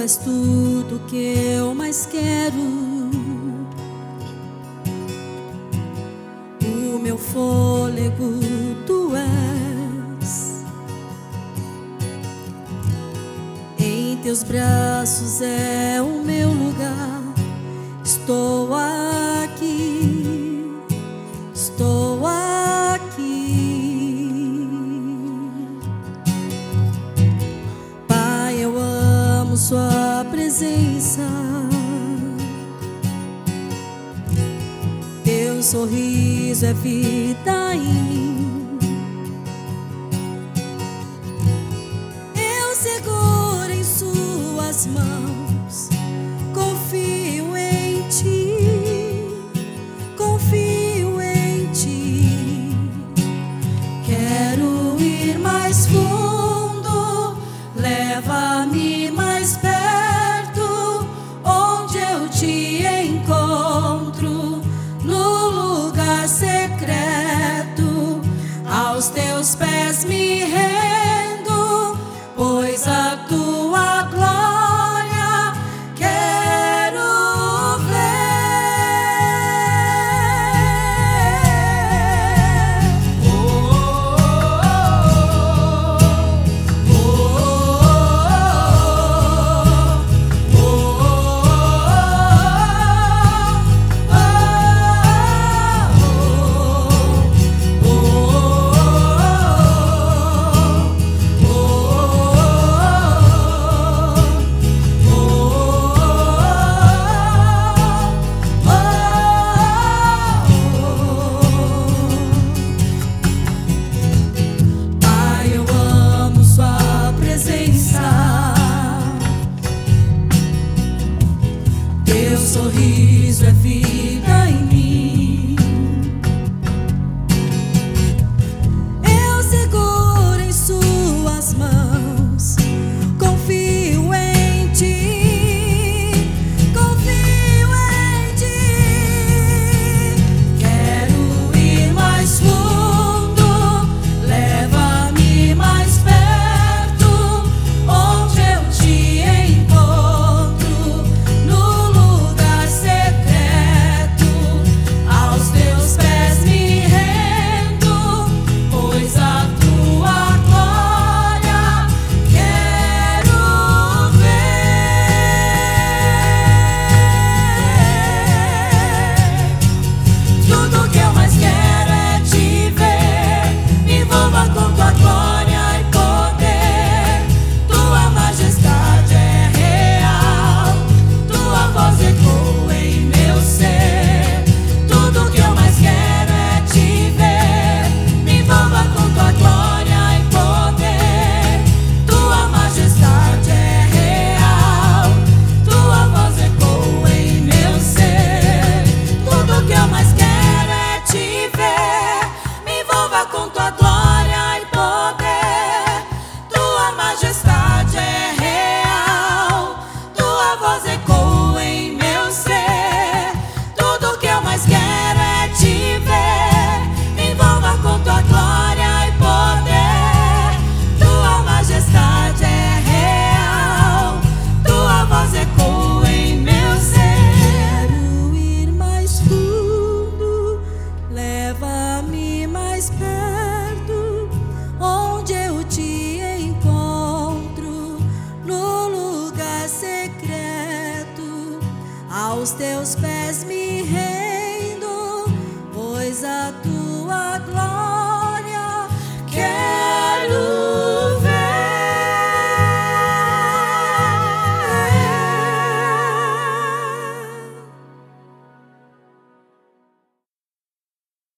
Tu és tudo que eu mais quero. O meu fôlego Tu és. Em Teus braços é o meu lugar. Estou a presença. Teu sorriso é vida em mim. Eu seguro em Suas mãos. has me. sorriso é vida. Like. the. teus pés me